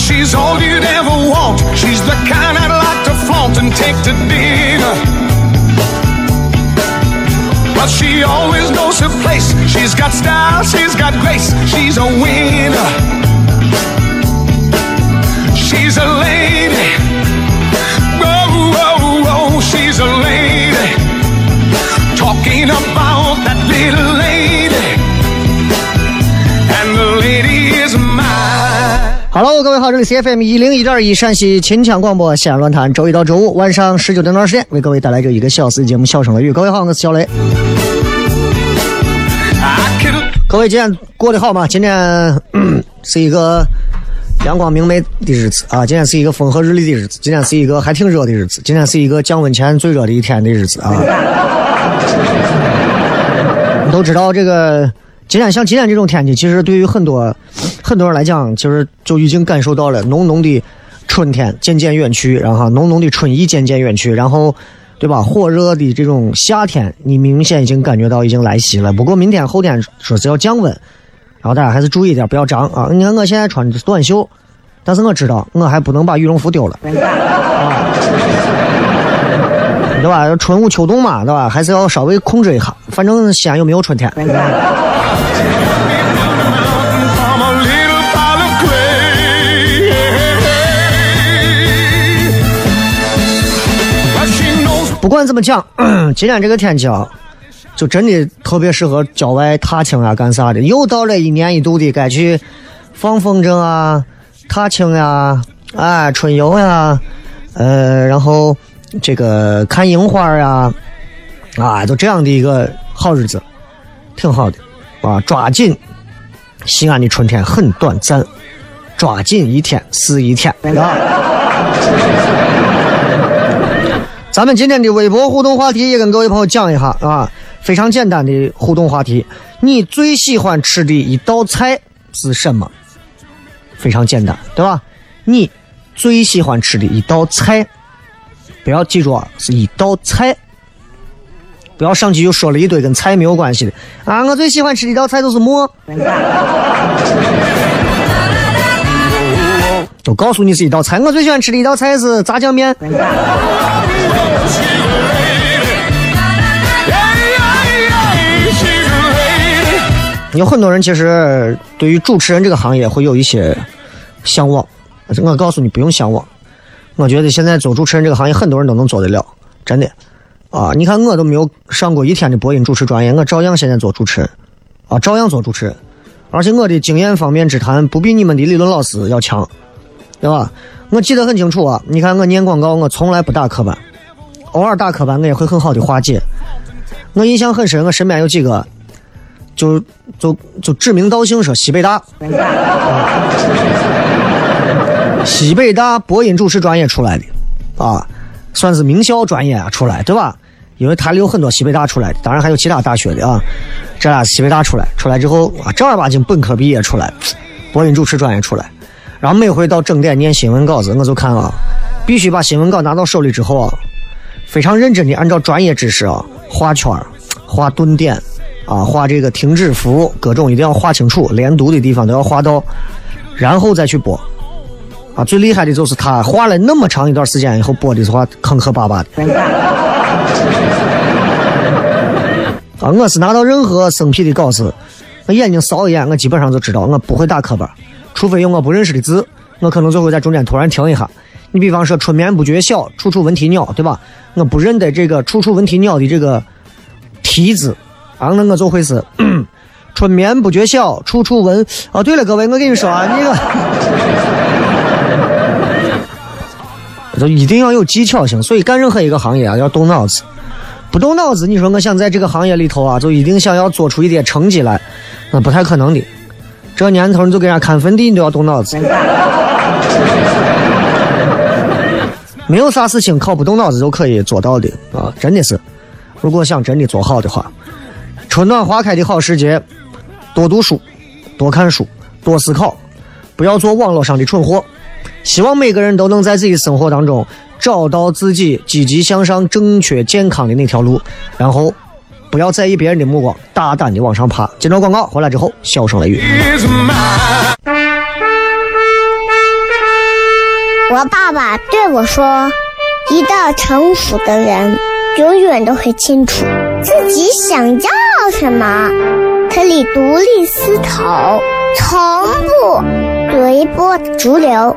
She's all you'd ever want. She's the kind I'd like to flaunt and take to dinner. But she always knows her place. She's got style, she's got grace. She's a winner. She's a lady. Whoa, whoa, whoa, she's a lady. Talking about that little lady. Hello，各位好，这里是 C F M 一零一点一陕西秦腔广播西安论坛，周一到周五晚上十九点到二十点为各位带来这一个小时的节目《笑声雷雨》。各位好，我是小雷。各位今天过得好吗？今天、是一个阳光明媚的日子啊，今天是一个风和日丽的日子，今天是一个还挺热的日子，今天是一个降温前最热的一天的日子啊。你 都知道这个，今天像今天这种天气，其实对于很多很多人来讲，其实就已经感受到了浓浓的春天渐渐远去，然后浓浓的春意渐渐远去，然后。对吧？火热的这种夏天，你明显已经感觉到已经来袭了。不过明天后天说是要降温，然后大家还是注意点，不要着啊！你看我现在穿的是短袖，但是我知道我还不能把羽绒服丢了，啊，对吧？春捂秋冻嘛，对吧？还是要稍微控制一下。反正西安又没有春天。不管怎么讲，今天这个天气啊，就真的特别适合郊外踏青啊，干啥的。又到了一年一度的该去放风筝啊、踏青呀、哎，春游呀，呃，然后这个看樱花呀，啊，就这样的一个好日子，挺好的啊。抓紧，西安的春天很短暂，抓紧一天是一天啊。咱们今天的微博互动话题也跟各位朋友讲一下啊，非常简单的互动话题，你最喜欢吃的一道菜是什么？非常简单，对吧？你最喜欢吃的一道菜，不要记住啊，是一道菜，不要上去又说了一堆跟菜没有关系的啊！我最喜欢吃的一道菜就是馍，都告诉你是一道菜。我最喜欢吃的一道菜是炸酱面。有很多人其实对于主持人这个行业会有一些向往，我告诉你不用向往。我觉得现在做主持人这个行业，很多人都能做得了，真的。啊，你看我都没有上过一天的播音主持专业，我照样现在做主持人，啊，照样做主持人，而且我的经验方面之谈不比你们的理论老师要强，对吧？我记得很清楚啊，你看我念广告，我从来不打磕巴，偶尔打磕巴我也会很好的化解。我印象很深，我身边有几个，就就就指名道姓说西北大，西北大播音主持专业出来的，啊，算是名校专业啊出来，对吧？因为台里有很多西北大出来的，当然还有其他大学的啊。这俩西北大出来，出来之后啊，正儿八经本科毕业出来，播音主持专业出来，然后每回到整点念新闻稿子，我就看啊，必须把新闻稿拿到手里之后啊，非常认真的按照专业知识啊画圈、画顿点啊、画这个停止符，各种一定要画清楚，连读的地方都要画到，然后再去播。啊，最厉害的就是他画了那么长一段时间以后播的话坑坑巴巴的。啊，我是拿到任何生僻的稿子，我眼睛扫一眼，我基本上就知道我不会打磕巴，除非有我不认识的字，我可能就会在中间突然停一下。你比方说“春眠不觉晓，处处闻啼鸟”，对吧？我不认得这个“处处闻啼鸟”的这个“啼”字，啊，那我就会是“春眠不觉晓，处处闻”。哦，对了，各位，我跟你说啊，那个。就一定要有技巧性，所以干任何一个行业啊，要动脑子。不动脑子，你说我想在这个行业里头啊，就一定想要做出一点成绩来，那不太可能的。这年头你就给人家看坟地，你都要动脑子。没有啥事情靠不动脑子就可以做到的啊！真的是，如果想真的做好的话，春暖花开的好时节，多读书，多看书，多思考，不要做网络上的蠢货。希望每个人都能在自己的生活当中找到自己积极向上、正确健康的那条路，然后不要在意别人的目光，大胆的往上爬。接着广告回来之后，笑声雷雨。我爸爸对我说：“一个成熟的人，永远都会清楚自己想要什么，可以独立思考，从不随波逐流，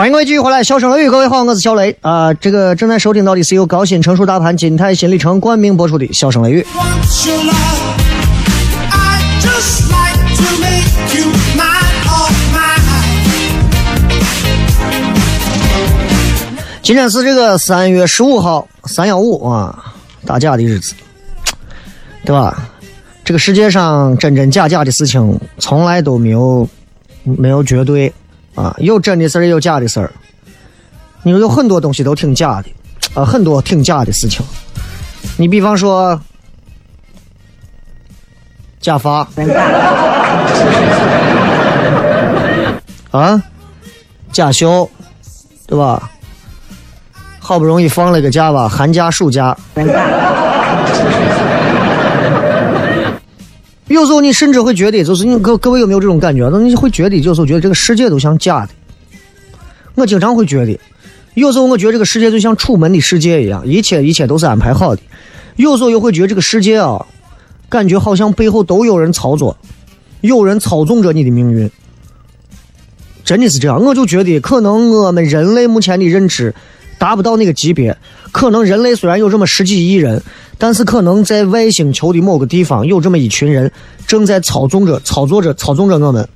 欢迎各位继续回来，笑声雷雨，各位好，我是小雷啊、这个正在收听到的是由高新成熟大盘金泰新里程冠名播出的笑声雷雨。今天是这个三月十五号，三幺五啊，打假的日子，对吧？这个世界上真真假假的事情从来都没有没有绝对啊，有真的事儿，也有假的事儿。你说有很多东西都挺假的，啊，很多挺假的事情。你比方说假发，啊，假休，对吧？好不容易放了个假吧，寒假、暑假。有时候你甚至会觉得，就是你各各位有没有这种感觉？那你会觉得，有时候觉得这个世界都像假的。我经常会觉得，有时候我觉得这个世界就像楚门的世界一样，一切一切都是安排好的。有时候又会觉得这个世界啊，感觉好像背后都有人操作，有人操纵着你的命运。真的是这样，我就觉得可能我们人类目前的认知达不到那个级别。可能人类虽然有这么十几亿人，但是可能在外星球的某个地方有这么一群人正在操纵着、操作着、操纵着我们。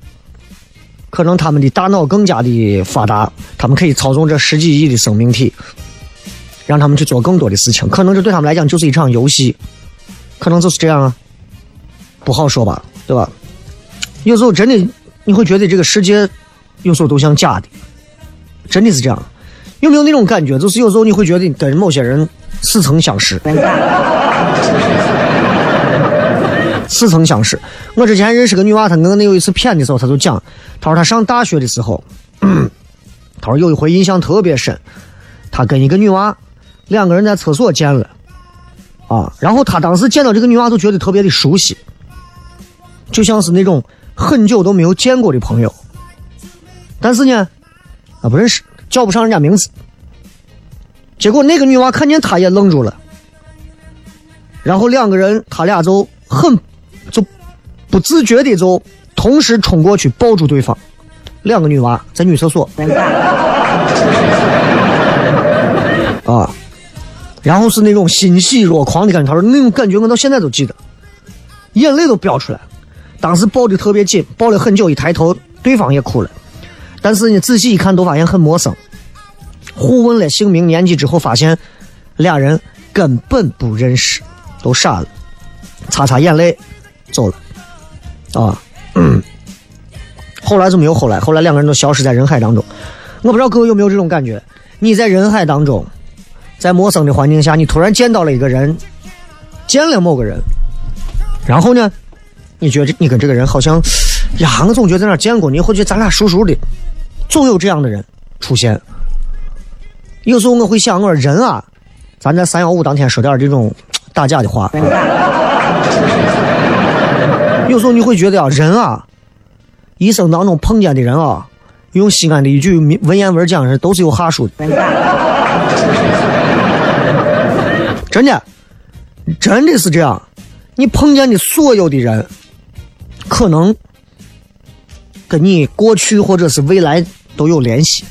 可能他们的大脑更加的发达，他们可以操纵这十几亿的生命体，让他们去做更多的事情。可能这对他们来讲就是一场游戏，可能就是这样啊，不好说吧，对吧？有时候真的你会觉得这个世界有时候都像假的，真的是这样。有没有那种感觉？就是有时候你会觉得跟某些人似曾相识，似曾相识。我之前认识个女娃，她跟我有一次谝的时候，她就讲，她说她上大学的时候，她说有一回印象特别深，她跟一个女娃两个人在厕所见了，啊，然后她当时见到这个女娃就觉得特别的熟悉，就像是那种很久都没有见过的朋友，但是呢，啊不认识，叫不上人家名字。结果那个女娃看见他也愣住了，然后两个人他俩就很就不自觉的就同时冲过去抱住对方，两个女娃在女厕所。啊，然后是那种欣喜若狂的感觉。他说那种感觉我到现在都记得，眼泪都飙出来。当时抱的特别紧，抱了很久，一抬头对方也哭了。但是呢，仔细一看都发现很陌生。互问了姓名、年纪之后，发现俩人根本不认识，都傻了，擦擦眼泪走了。啊，嗯后来就没有后来，后来两个人都消失在人海当中。我不知道各位有没有这种感觉？你在人海当中，在陌生的环境下，你突然见到了一个人，见了某个人，然后呢，你觉得你跟这个人好像，呀，我总觉得在哪儿见过你，或者咱俩熟熟的，总有这样的人出现。有时候我会想，我说人啊，咱在三幺五当天说点这种打假的话。有时候你会觉得啊，人啊，一生当中碰见的人啊，用西安的一句文言文讲是都是有哈数的。真的，真的是这样。你碰见的所有的人，可能跟你过去或者是未来都有联系。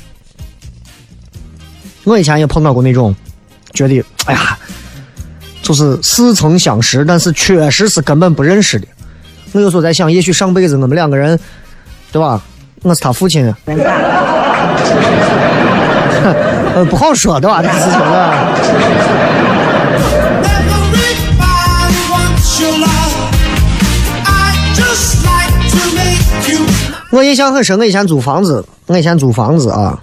我以前也碰到过那种，觉得哎呀，就是似曾相识，但是确实是根本不认识的。我有时候在想，也许上辈子我们两个人，对吧？我是他父亲，呃，不好说，对吧？这个事情啊。我印象很深，我以前租房子，我以前租房子啊，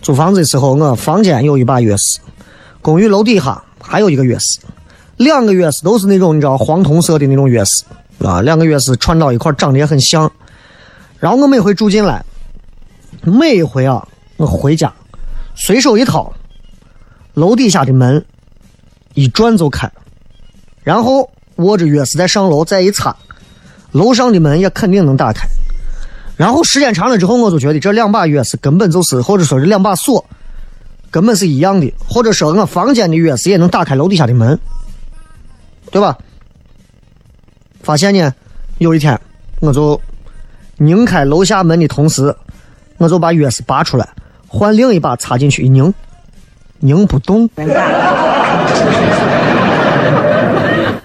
租房子的时候，我房间有一把钥匙，公寓楼底下还有一个钥匙，两个钥匙都是那种你知道黄铜色的那种钥匙啊，两个钥匙串到一块长得也很像。然后我每回住进来，每一回啊，我回家随手一掏，楼底下的门一转就开，然后握着钥匙再上楼再一插，楼上的门也肯定能打开。然后时间长了之后，我就觉得这两把钥匙根本就是，或者说是两把锁，根本是一样的，或者说我房间的钥匙也能打开楼底下的门，对吧？发现呢，有一天我就拧开楼下门的同时，我就把钥匙拔出来，换另一把插进去一拧，拧不动。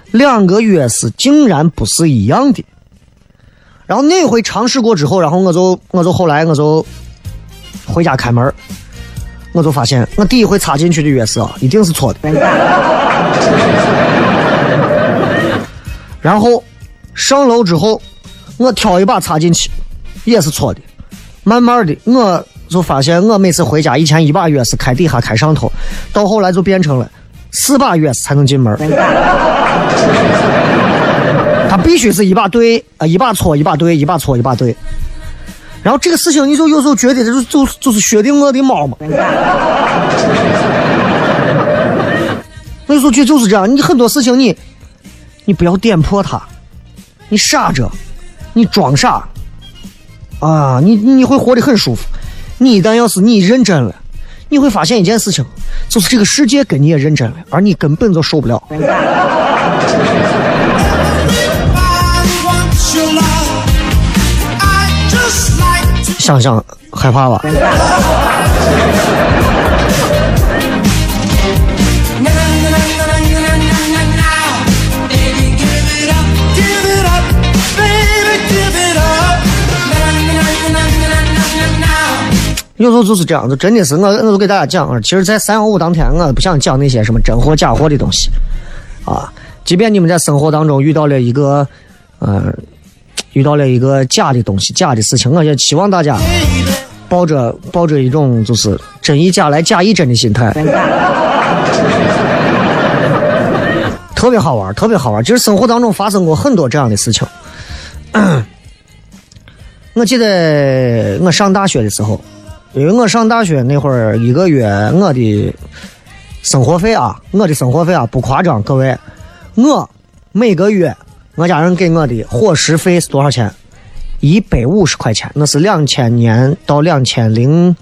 两个钥匙竟然不是一样的。然后那回尝试过之后，然后我就我就后来我就回家开门，我就发现我第一回插进去的钥匙啊，一定是错的。然后上楼之后，我挑一把插进去，也是错的。慢慢的，我就发现我每次回家，以前一把钥匙开底下开上头，到后来就变成了四把钥匙才能进门。它必须是一把对啊，一把错，一把对，一把错，一把对。然后这个事情，你就有时候觉得这就就就是薛定谔的猫嘛。我有时候觉得就是这样，你很多事情你你不要点破它，你傻着，你装傻啊，你你会活得很舒服。你一旦要是你认真了，你会发现一件事情，就是这个世界跟你也认真了，而你根本就受不了。想想害怕吧？有时候就是这样，就真的是我，我都给大家讲啊。其实，在三幺五当天，我不想讲那些什么真货假货的东西啊。即便你们在生活当中遇到了一个，呃，遇到了一个假的东西、假的事情，我也希望大家抱着抱着一种就是真亦假来假亦真的心态，特别好玩，特别好玩。其实生活当中发生过很多这样的事情。我记得我上大学的时候，因为我上大学那会儿，一个月我的生活费啊，我的生活费啊不夸张，各位，我每个月我家人给我的伙食费是多少钱？一百五十块钱，那是两千年到两千零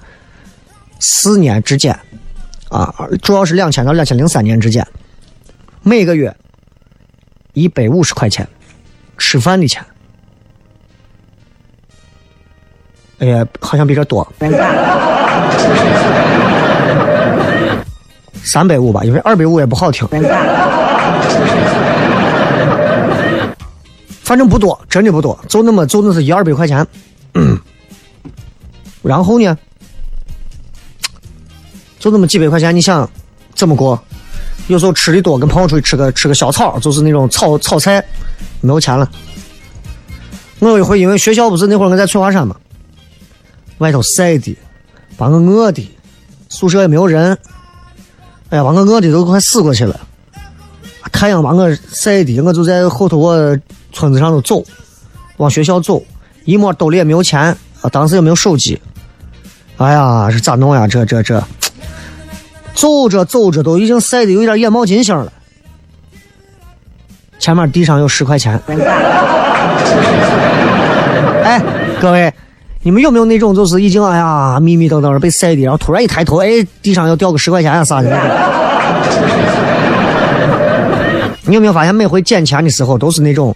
四年之间，啊，主要是两千到两千零三年之间，每个月一百五十块钱吃饭的钱。哎呀，好像比这多，三百五吧，因为二百五也不好听。反正不多，真的不多，就那么就那是一二百块钱。嗯 然后呢，就那么几百块钱，你想怎么过？有时候吃的多，跟朋友出去吃个吃个小炒，就是那种炒炒菜，没有钱了。我有一回因为学校不是那会儿我在翠华山嘛，外头晒的，把我饿的，宿舍也没有人，哎呀，把我饿的都快死过去了。太阳把我晒的，我就在后头我村子上头走，往学校走，一摸兜里也没有钱，啊，当时也没有手机，哎呀，这咋弄呀？这这这，走着走着都已经晒的有点眼冒金星了。前面地上有十块钱，哎，各位，你们有没有那种就是已经哎呀迷迷瞪瞪被晒的，然后突然一抬头，哎，地上要掉个十块钱啊啥的？你有没有发现，每回捡钱的时候都是那种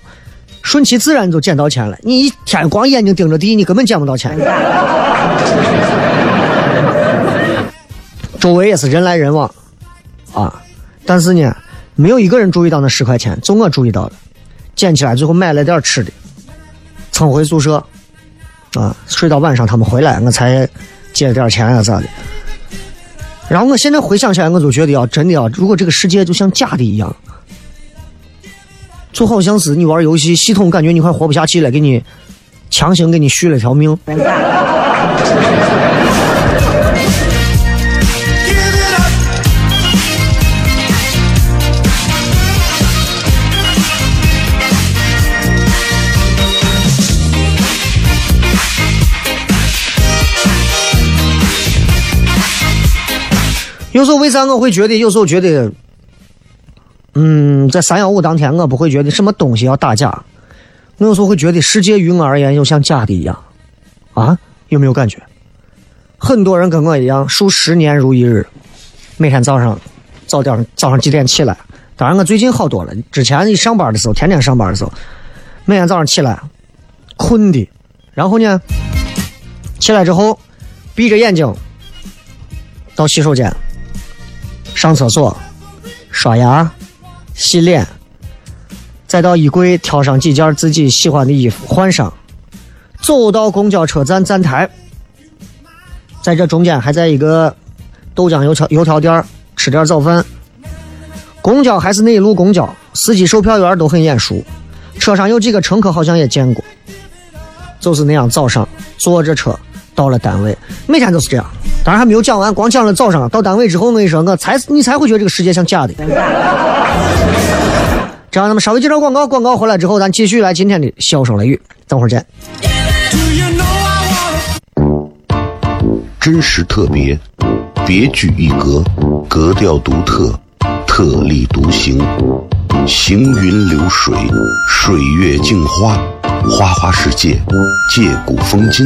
顺其自然就捡到钱了？你一天光眼睛盯着地，你根本捡不到钱。周围也是人来人往，啊，但是呢，没有一个人注意到那十块钱，就我注意到了，捡起来最后买了点吃的，蹭回宿舍，啊，睡到晚上他们回来，我才借了点钱啊咋的。然后我现在回想起来，我就觉得啊，真的啊，如果这个世界就像假的一样。就好像是你玩游戏，系统感觉你快活不下去了，给你强行给你续了条命。有时候为啥我会觉得？有时候觉得，嗯，在三幺五当天，我不会觉得什么东西要打假。我有时候会觉得，世界于我而言又像假的一样。啊，有没有感觉？很多人跟我一样，数十年如一日，每天早上早点早上几点起来？当然，我最近好多了。之前一上班的时候，天天上班的时候，每天早上起来，困的，然后呢，起来之后，闭着眼睛到洗手间。上厕所、刷牙、洗脸，再到衣柜挑上几件自己喜欢的衣服换上，走到公交车站站台，在这中间还在一个豆浆油条油条店吃点早饭。公交还是那一路公交，司机、售票员都很眼熟，车上有几个乘客好像也见过，就是那样早上坐着车到了单位，每天都是这样。当然还没有讲完，光讲了早上到单位之后，我跟你说，我才你才会觉得这个世界像假的。这样，咱们稍微介绍广告，广告回来之后，咱继续来今天的笑声雷雨，等会儿见。真实特别，别具一格，格调独特，特立独行，行云流水，水月镜花，花花世界，借古风今，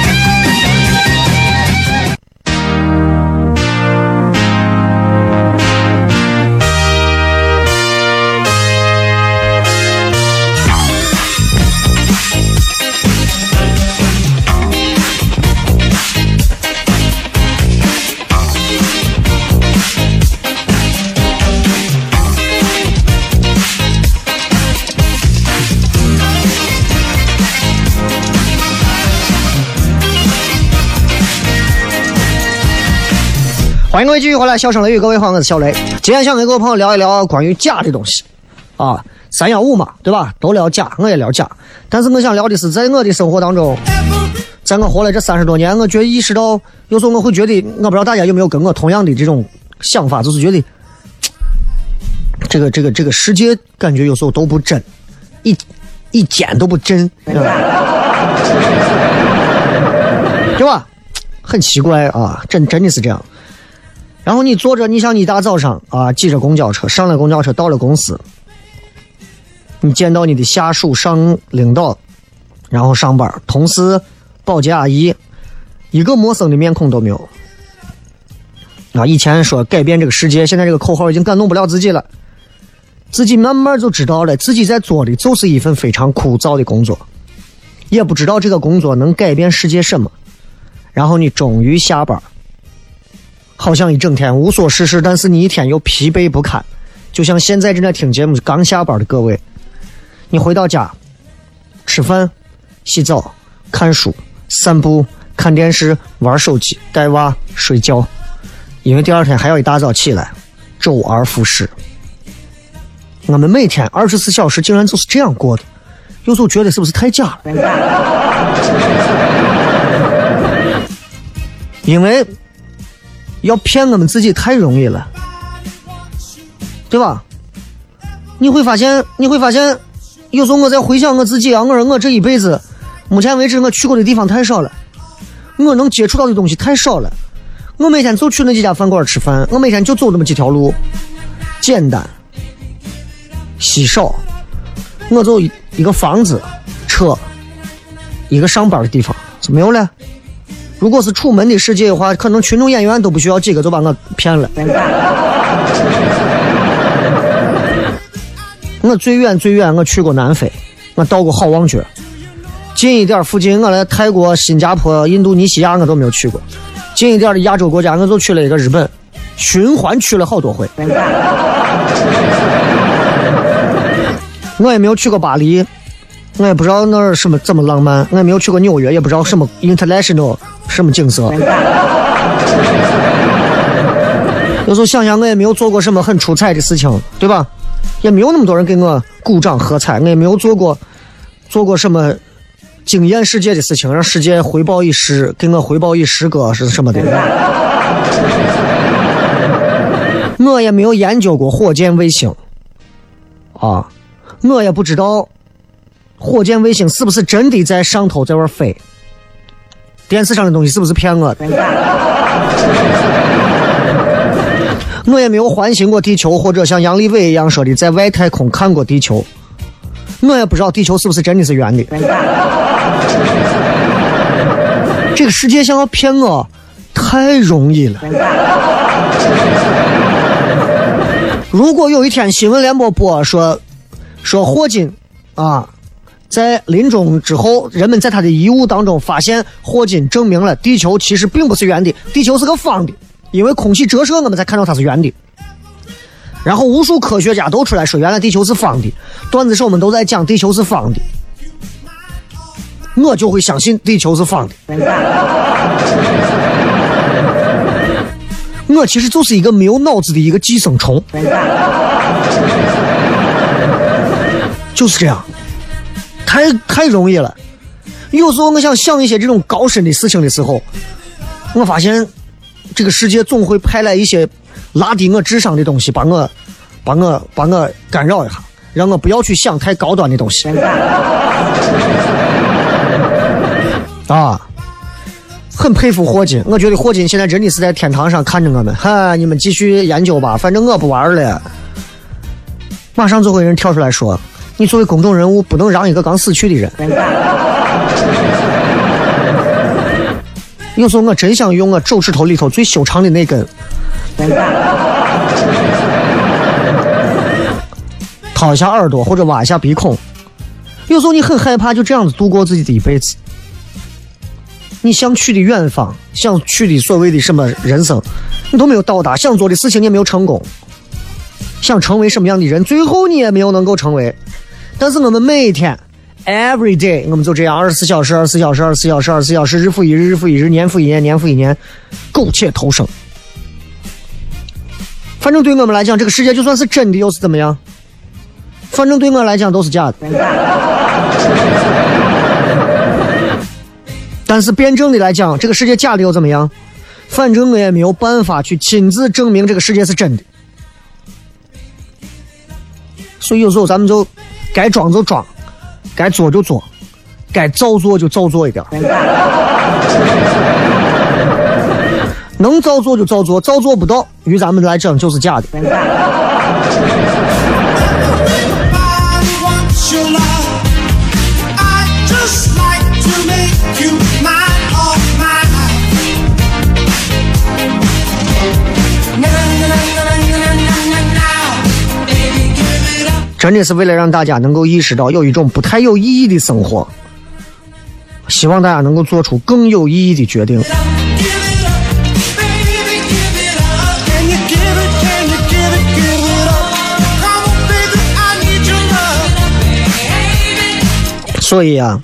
欢迎各位继续回来，笑声雷雨，各位好，我是小雷。今天想跟各位朋友聊一聊关于假的东西，啊，三幺五嘛，对吧？都聊假，我也聊假。但是我想聊的是，在我的生活当中，在我活了这三十多年，我觉意识到，有时候我会觉得，我不知道大家有没有跟我同样的这种想法，就是觉得，这个这个这个世界感觉有时候都不真，一一点都不真，对吧？对吧？很奇怪啊，真真的是这样。然后你坐着，你像你大早上啊，挤着公交车，上了公交车，到了公司，你见到你的下属、上领导，然后上班，同事、保洁阿姨，一个陌生的面孔都没有。啊，以前说改变这个世界，现在这个口号已经感动不了自己了。自己慢慢就知道了，自己在做的就是一份非常枯燥的工作，也不知道这个工作能改变世界什么。然后你终于下班，好像一整天无所事事，但是你一天又疲惫不堪，就像现在正在听节目刚下班的各位，你回到家，吃饭、洗澡、看书、散步、看电视、玩手机、带娃、睡觉，因为第二天还要一大早起来，周而复始。我们每天二十四小时竟然就是这样过的，有时候觉得是不是太假了？因为要骗我们自己太容易了，对吧？你会发现，你会发现，有时候我在回想我自己啊，我说我这一辈子，目前为止我去过的地方太少了，我能接触到的东西太少了。我每天就去那几家饭馆吃饭，我每天就走那么几条路，简单、稀少。我就一一个房子、车，一个上班的地方，就没有了。如果是楚门的世界的话，可能群众演员都不需要几个就把我骗了。我最远最远，我去过南非，我到过好望角。近一点附近，我来泰国、新加坡、印度尼西亚我都没有去过。近一点的亚洲国家，我就去了一个日本，循环去了好多回。我也没有去过巴黎，我也不知道那儿什么怎么浪漫。我也没有去过纽约，也不知道什么 international 什么景色。有时候想想，我也没有做过什么很出彩的事情，对吧？也没有那么多人给我鼓掌喝彩，我也没有做过做过什么惊艳世界的事情，让世界回报一时，给我回报一诗歌是什么的。我也没有研究过火箭卫星，啊，我也不知道火箭卫星是不是真的在上头在玩飞，电视上的东西是不是骗我的。我也没有环行过地球，或者像杨利伟一样说的在外太空看过地球。我也不知道地球是不是真的是圆的。这个世界想要骗我，太容易了。如果有一天新闻联播播说，说霍金啊，在临终之后，人们在他的遗物当中发现霍金证明了地球其实并不是圆的，地球是个方的，因为空气折射我们才看到它是圆的。然后无数科学家都出来说，原来地球是方的，段子手们都在讲地球是方的，我就会相信地球是方的。我其实就是一个没有脑子的一个寄生虫，就是这样，太太容易了。有时候我想想一些这种高深的事情的时候，我发现这个世界总会派来一些拉低我智商的东西，把我把我把我干扰一下，让我不要去想太高端的东西。啊。很佩服霍金，我觉得霍金现在真的是在天堂上看着我们。哈，你们继续研究吧，反正我不玩了。马上就会有人跳出来说：“你作为公众人物，不能让一个刚死去的人。”有时候我真想用我手指头里头最修长的那根，掏一下耳朵或者挖一下鼻孔。有时候你很害怕就这样子度过自己的一辈子。你想去的远方，想去的所谓的什么人生，你都没有到达；想做的事情你也没有成功，想成为什么样的人，最后你也没有能够成为。但是我们每天，every day，我们就这样二十四小时、二十四小时、二十四小时、二十四小时，日复一日、日复一日、年复一年、年复一年，苟且偷生。反正对我们来讲，这个世界就算是真的，又是怎么样？反正对我来讲都是假的。但是辩证的来讲，这个世界假的又怎么样？反正我也没有办法去亲自证明这个世界是真的。所以有时候咱们就该装就装，该做就 做，该造作就造作一点。能造作就造作，造作不到，于咱们来讲就是假的。真的是为了让大家能够意识到有一种不太有意义的生活，希望大家能够做出更有意义的决定。所以啊，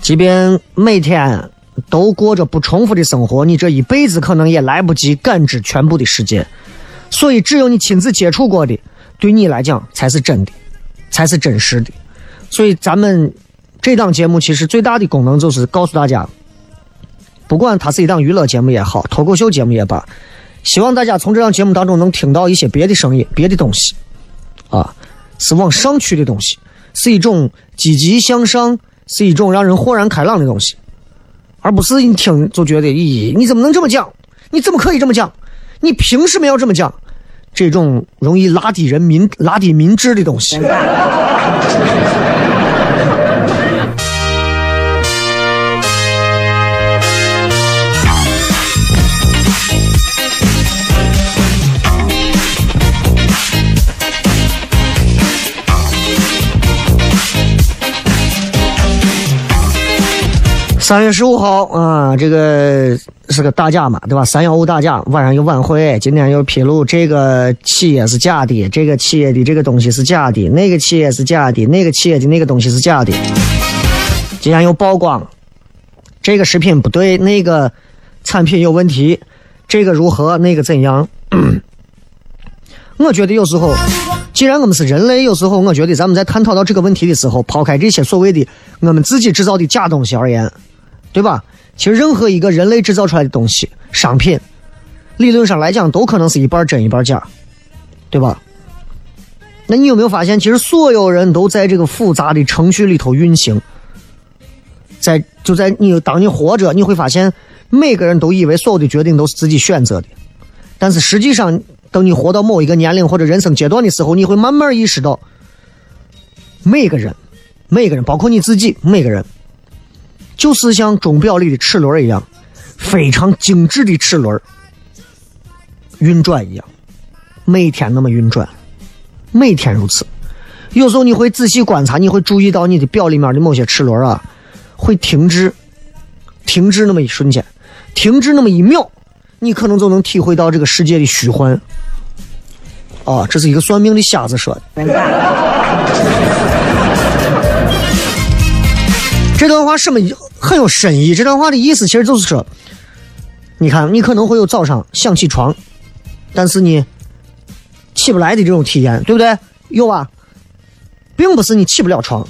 即便每天都过着不重复的生活，你这一辈子可能也来不及感知全部的世界。所以，只有你亲自接触过的，对你来讲才是真的，才是真实的。所以，咱们这档节目其实最大的功能就是告诉大家，不管它是一档娱乐节目也好，脱口秀节目也罢，希望大家从这档节目当中能听到一些别的声音、别的东西，啊，是往上去的东西，是一种积极向上，是一种让人豁然开朗的东西，而不是一听就觉得，咦，你怎么能这么讲？你怎么可以这么讲？你凭什么要这么讲？这种容易拉低人民、拉低民智的东西。三月十五号啊，这个是个大假嘛，对吧？三幺五大假，晚上有晚会，今天又披露这个企业是假的，这个企业的这个东西是假的，那个企业是假的，那个企业的那个东西是假的。今天又曝光，这个食品不对，那个产品有问题，这个如何，那个怎样？我觉得有时候，既然我们是人类，有时候我觉得咱们在探讨到这个问题的时候，抛开这些所谓的我们自己制造的假东西而言，对吧？其实任何一个人类制造出来的东西、商品，理论上来讲都可能是一半真一半假，对吧？那你有没有发现，其实所有人都在这个复杂的程序里头运行，在就在你当你活着，你会发现每个人都以为所有的决定都是自己选择的，但是实际上，等你活到某一个年龄或者人生阶段的时候，你会慢慢意识到，每个人，每个人，包括你自己，每个人，就是像钟表里的齿轮一样，非常精致的齿轮运转一样，每天那么运转，每天如此。有时候你会仔细观察，你会注意到你的表里面的某些齿轮啊，会停滞，停滞那么一瞬间，停滞那么一秒，你可能就能体会到这个世界的虚幻。啊，这是一个算命的瞎子说的。这段话什么很有深意？这段话的意思其实就是说，你看，你可能会有早上想起床，但是你起不来的这种体验，对不对？有啊，并不是你起不了床，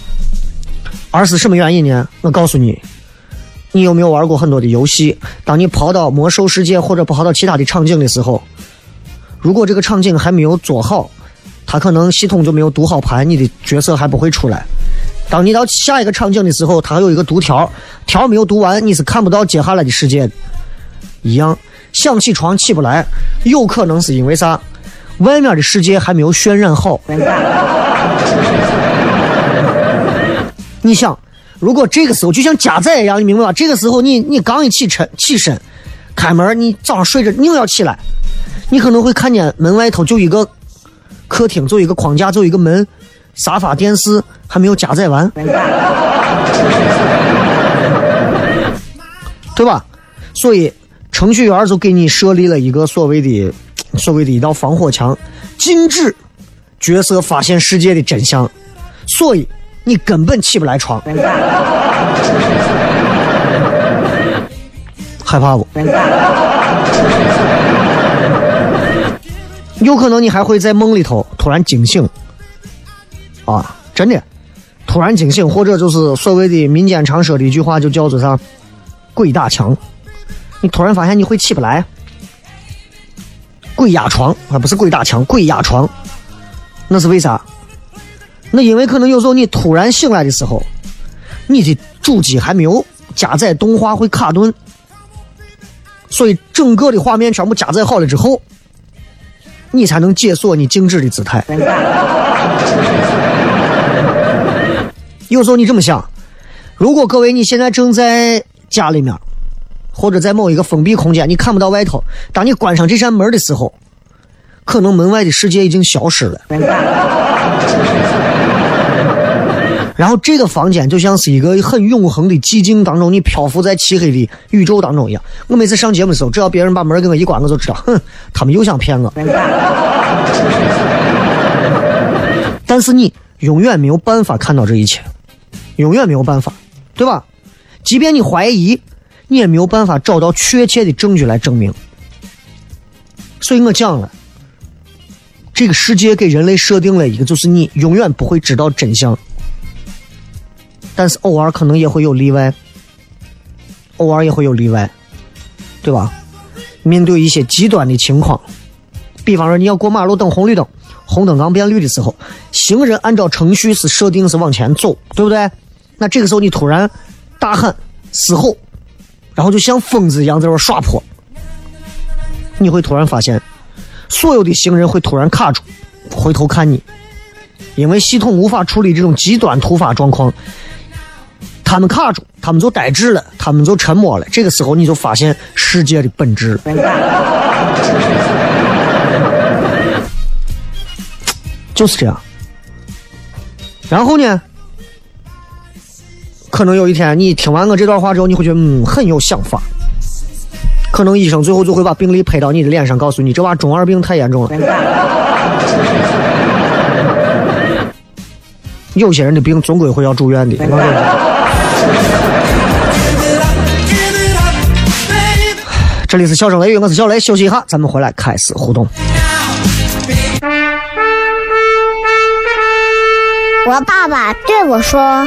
而是什么原因呢？我告诉你，你有没有玩过很多的游戏？当你跑到魔兽世界或者跑到其他的场景的时候，如果这个场景还没有做好，它可能系统就没有读好盘，你的角色还不会出来。当你到下一个场景的时候，它还有一个读条，条没有读完，你是看不到接下来的世界的。一样，想起床起不来，有可能是因为啥？外面的世界还没有渲染好。你想，如果这个时候就像加载一样，你明白吧？这个时候你你刚一起身起身，开门，你早上睡着硬要起来，你可能会看见门外头就一个客厅，就一个框架，就一个门，沙发、电视还没有加载完，对吧？所以程序员就给你设立了一个所谓的所谓的一道防火墙，禁止角色发现世界的真相，所以你根本起不来床。害怕不？有可能你还会在梦里头突然惊醒，啊，真的，突然惊醒，或者就是所谓的民间常说的一句话，就叫做啥“鬼打墙”。你突然发现你会起不来，鬼压床啊，不是鬼打墙，鬼压床，那是为啥？那因为可能有时候你突然醒来的时候，你的主机还没有加载动画会卡顿，所以整个的画面全部加载好了之后，你才能解锁你静止的姿态。有时候你这么想，如果各位你现在正在家里面，或者在某一个封闭空间，你看不到外头，当你关上这扇门的时候，可能门外的世界已经消失了。然后这个房间就像是一个很永恒的寂静当中，你漂浮在漆黑的宇宙当中一样。我每次上节目的时候，只要别人把门给我一关，我就知道，哼，他们又想骗我。但是你永远没有办法看到这一切，永远没有办法，对吧？即便你怀疑，你也没有办法找到确切的证据来证明。所以我讲了，这个世界给人类设定了一个，就是你永远不会知道真相。但是偶尔可能也会有例外，偶尔也会有例外，对吧？面对一些极端的情况，比方说你要过马路等红绿灯，红灯刚变绿的时候，行人按照程序是设定是往前走，对不对？那这个时候你突然大喊嘶吼，然后就像疯子一样在那耍泼，你会突然发现，所有的行人会突然卡住，回头看你，因为系统无法处理这种极端突发状况。他们卡住，他们就呆滞了，他们就沉默了。这个时候，你就发现世界的本质。就是这样。然后呢，可能有一天你听完我这段话之后，你会觉得嗯很有想法。可能医生最后就会把病历拍到你的脸上，告诉你这娃中二病太严重了。有些人的病总归会要住院的。这里是笑声雷雨，我是小雷，休息一下，咱们回来开始互动。我爸爸对我说：“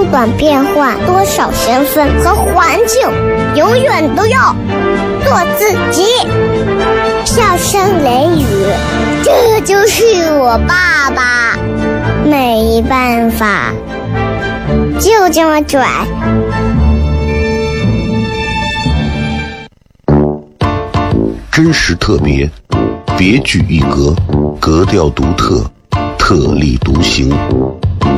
不管变换多少身份和环境，永远都要做自己。”笑声雷雨，这就是我爸爸，没办法，就这么拽。真实特别，别具一格，格调独特，特立独行，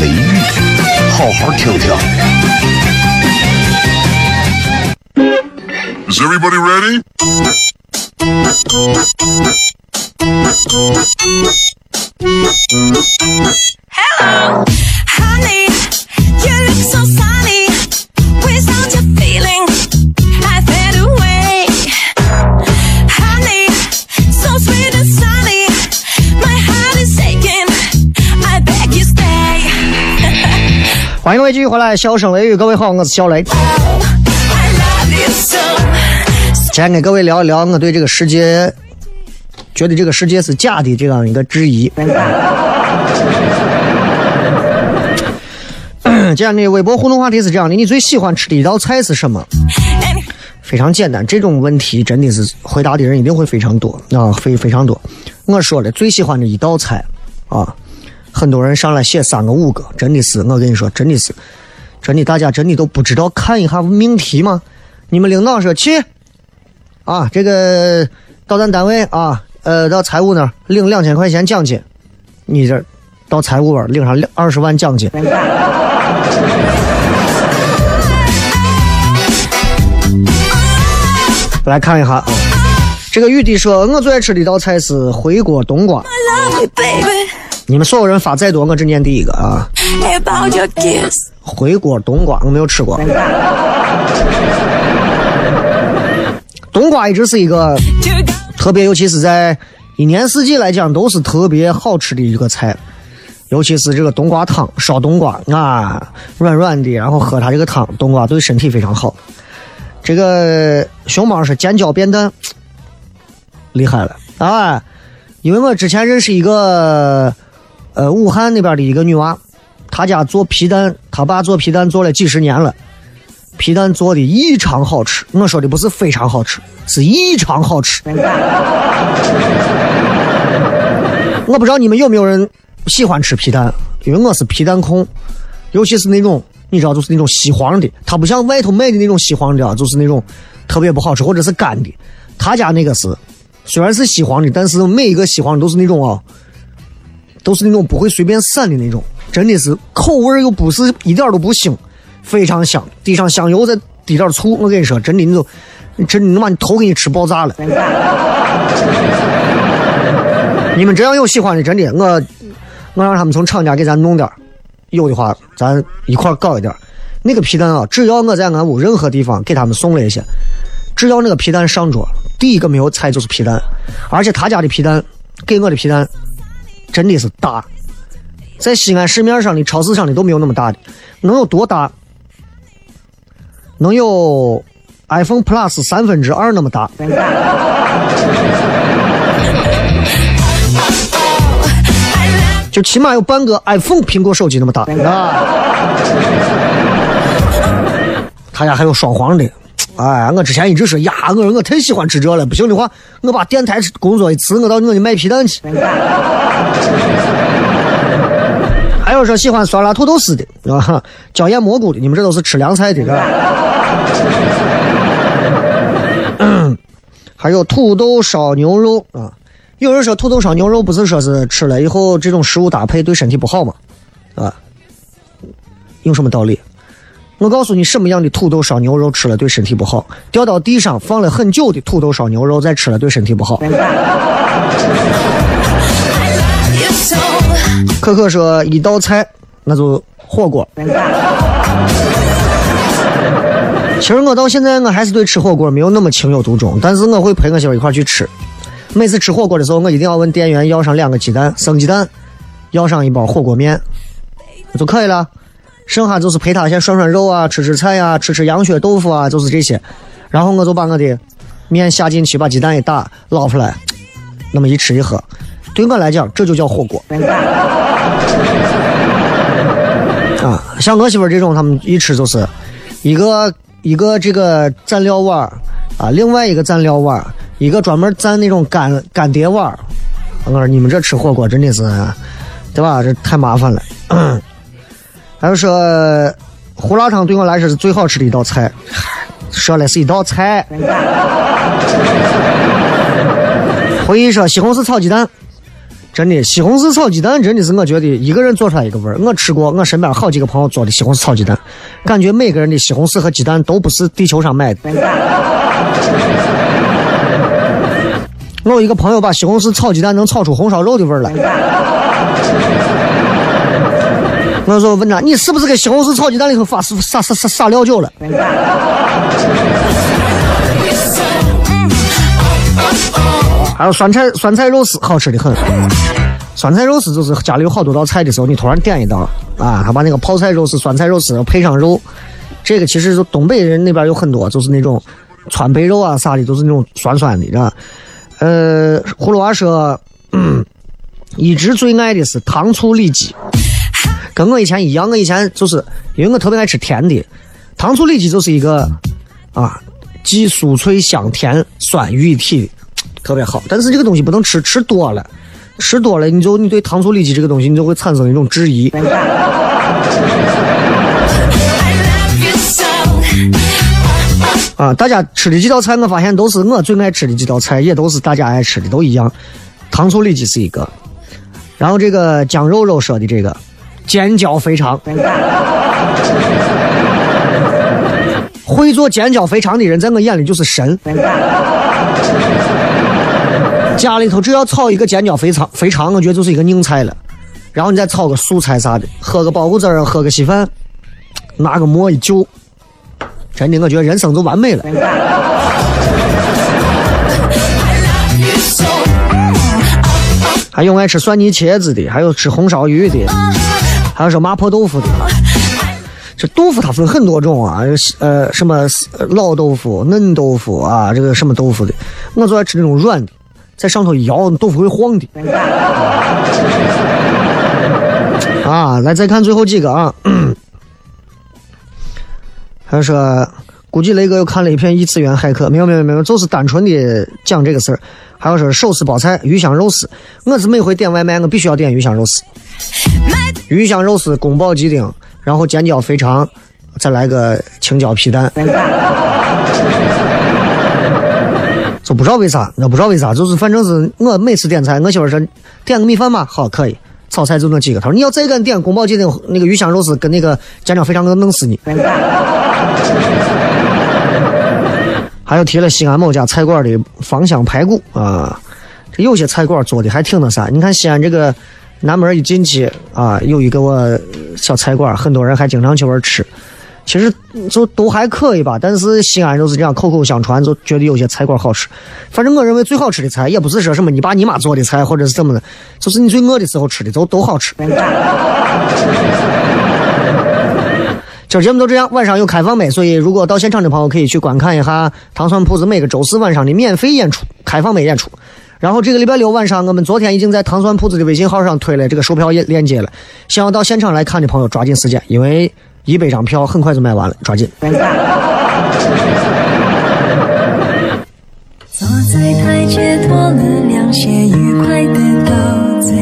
雷雨，好好听听。 Is everybody ready? 位继续回来，笑声雷雨，各位好，我是小雷。今天跟各位聊一聊我对这个世界，觉得这个世界是假的这样一个质疑。今天的微博互动话题是这样的：你最喜欢吃的一道菜是什么？非常简单，这种问题真的是回答的人一定会非常多啊，非非常多。我说了，最喜欢的一道菜啊，很多人上来写三个五个，真的是，我跟你说，真的是，真的，大家真的都不知道看一下命题吗？你们领导说去啊，这个到咱单位啊，呃，到财务那儿领两千块钱奖金，你这到财务那领上两二十万奖金。来看一下啊，这个雨滴说，我最爱吃的一道菜是回锅冬瓜。Love you, baby. 你们所有人发再多，我只念第一个啊。About your kiss. 回锅冬瓜我没有吃过，冬瓜一直是一个特别，尤其是在一年四季来讲都是特别好吃的一个菜，尤其是这个冬瓜汤，烧冬瓜啊，软软的，然后喝它这个汤，冬瓜对身体非常好。这个熊猫是尖椒变蛋，厉害了啊！因为我之前认识一个呃武汉那边的一个女娃，她家做皮蛋，她爸做皮蛋做了几十年了，皮蛋做的异常好吃。我说的不是非常好吃，是异常好吃。我不知道你们有没有人喜欢吃皮蛋，因为我是皮蛋控，尤其是那种你知道，就是那种稀黄的，它不像外头卖的那种稀黄的啊，就是那种特别不好吃或者是干的。他家那个是虽然是稀黄的，但是每一个稀黄都是那种啊，都是那种不会随便散的那种，真的是口味又不是一点都不腥，非常香，滴上香油再滴点醋，我跟你说，真的你都真的能把你头给你吃爆炸了。你们真要有喜欢的，真的，我我让他们从厂家给咱弄点有的话，咱一块搞一点那个皮蛋啊，只要我在俺屋任何地方给他们送了一些，只要那个皮蛋上桌，第一个没有菜就是皮蛋，而且他家的皮蛋给我的皮蛋真的是大，在西安市面上的超市上的都没有那么大的，能有多大？能有 iPhone Plus 三分之二那么大。就起码有半个 iPhone 苹果手机那么大啊！他家还有双黄的，哎，我之前一直说呀，我说我太喜欢吃这了，不行的话，我把电台工作一辞，我到我去卖皮蛋去。还有说喜欢酸辣土豆丝的啊，椒盐蘑菇的，你们这都是吃凉菜的，是吧？还有土豆烧牛肉啊。有人说土豆烧牛肉不是说是吃了以后这种食物搭配对身体不好吗？啊，有什么道理？我告诉你，什么样的土豆烧牛肉吃了对身体不好？掉到地上放了很久的土豆烧牛肉再吃了对身体不好。可可说一道菜那就火锅。其实我到现在我还是对吃火锅没有那么情有独钟，但是我会陪我媳妇一块去吃。每次吃火锅的时候，我一定要问店员要上两个鸡蛋，生鸡蛋，要上一包火锅面就可以了。剩下就是陪她先涮涮肉啊，吃吃菜呀、吃吃羊血豆腐啊，就是这些。然后我就把我的面下进去，把鸡蛋一打，捞出来，那么一吃一喝，对我来讲这就叫火锅。啊，像我媳妇儿这种，他们一吃就是一个一个这个蘸料碗儿啊，另外一个蘸料碗儿，一个专门蘸那种干干碟碗儿。我说你们这吃火锅真的是，对吧？这太麻烦了。还有说胡辣汤对我来说是最好吃的一道菜，说了是一道菜。回忆说西红柿炒鸡蛋。真的，西红柿炒鸡蛋真的是我觉得一个人做出来一个味儿。我吃过我身边好几个朋友做的西红柿炒鸡蛋，感觉每个人的西红柿和鸡蛋都不是地球上买的。我有一个朋友把西红柿炒鸡蛋能炒出红烧肉的味儿来。我说问他，你是不是给西红柿炒鸡蛋里头发撒撒撒撒撒料酒了？还有酸菜酸菜肉丝好吃的很。酸菜肉丝就是家里有好多道菜的时候，你突然点一道啊，他把那个泡菜肉丝、酸菜肉丝配上肉，这个其实就东北人那边有很多，就是那种川贝肉啊啥的，都是那种酸酸的，是吧？呃，葫芦娃说，嗯，一直最爱的是糖醋里脊，跟我以前一样，我以前就是因为我特别爱吃甜的，糖醋里脊就是一个啊，既酥脆香甜酸于一体的，特别好。但是这个东西不能吃，吃多了，吃多了你就你对糖醋里脊这个东西你就会产生一种质疑。啊，大家吃的几道菜，我发现都是我最爱吃的几道菜，也都是大家爱吃的，都一样。糖醋里脊是一个，然后这个姜肉肉说的这个尖椒肥肠，会做尖椒肥肠的人，在我眼里就是神。家里头只要炒一个尖椒肥肠，肥肠我觉得就是一个硬菜了。然后你再炒个素菜啥的，喝个包谷汁儿，喝个稀饭，拿个馍一就，真的我觉得人生就完美了。还有爱吃蒜泥茄子的，还有吃红烧鱼的，还有说麻婆豆腐的。这豆腐它分很多种啊，呃，什么老豆腐、嫩豆腐啊，这个什么豆腐的，我最爱吃那种软的，在上头一摇，豆腐会晃的。啊，来再看最后几个啊，还说，估计雷哥又看了一篇异次元骇客，没有没有没有，就是单纯的讲这个事儿。还有说手撕包菜、鱼香肉丝，我是每回点外卖，我必须要点鱼香肉丝，鱼香肉丝、宫保鸡丁，然后尖椒肥肠，再来个青椒皮蛋。就不知道为啥，我不知道为啥，就是反正是我每次点菜，我媳妇说点个米饭吧，好可以。炒菜就那几个，他说你要再敢点宫保鸡丁、那个鱼香肉丝跟那个尖椒肥肠，我弄死你。还有提了西安某家菜馆的芳香排骨啊，这有些菜馆做的还挺那啥。你看西安这个南门一进去啊，有一个我小菜馆，很多人还经常去玩吃。其实就都还可以吧，但是西安就是这样口口相传，就觉得有些菜馆好吃。反正我认为最好吃的菜，也不是说什么你爸你妈做的菜，或者是怎么的，就是你最饿的时候吃的，都都好吃。今儿节目就这样，晚上有开放麦，所以如果到现场的朋友可以去观看一下糖蒜铺子每个周四晚上的免费演出，开放麦演出。然后这个礼拜六晚上，我们昨天已经在糖蒜铺子的微信号上推了这个售票链链接了，想要到现场来看的朋友抓紧时间，因为一百张票很快就卖完了，抓紧。坐在台阶脱了凉鞋，愉快的斗嘴。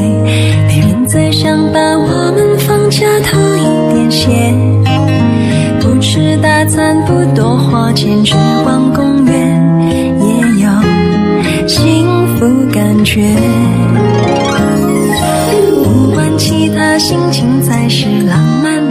没人再想把我们放假偷一点闲。不吃大餐，不多花钱，只逛公园，也有幸福感觉。不管其他，心情才是浪漫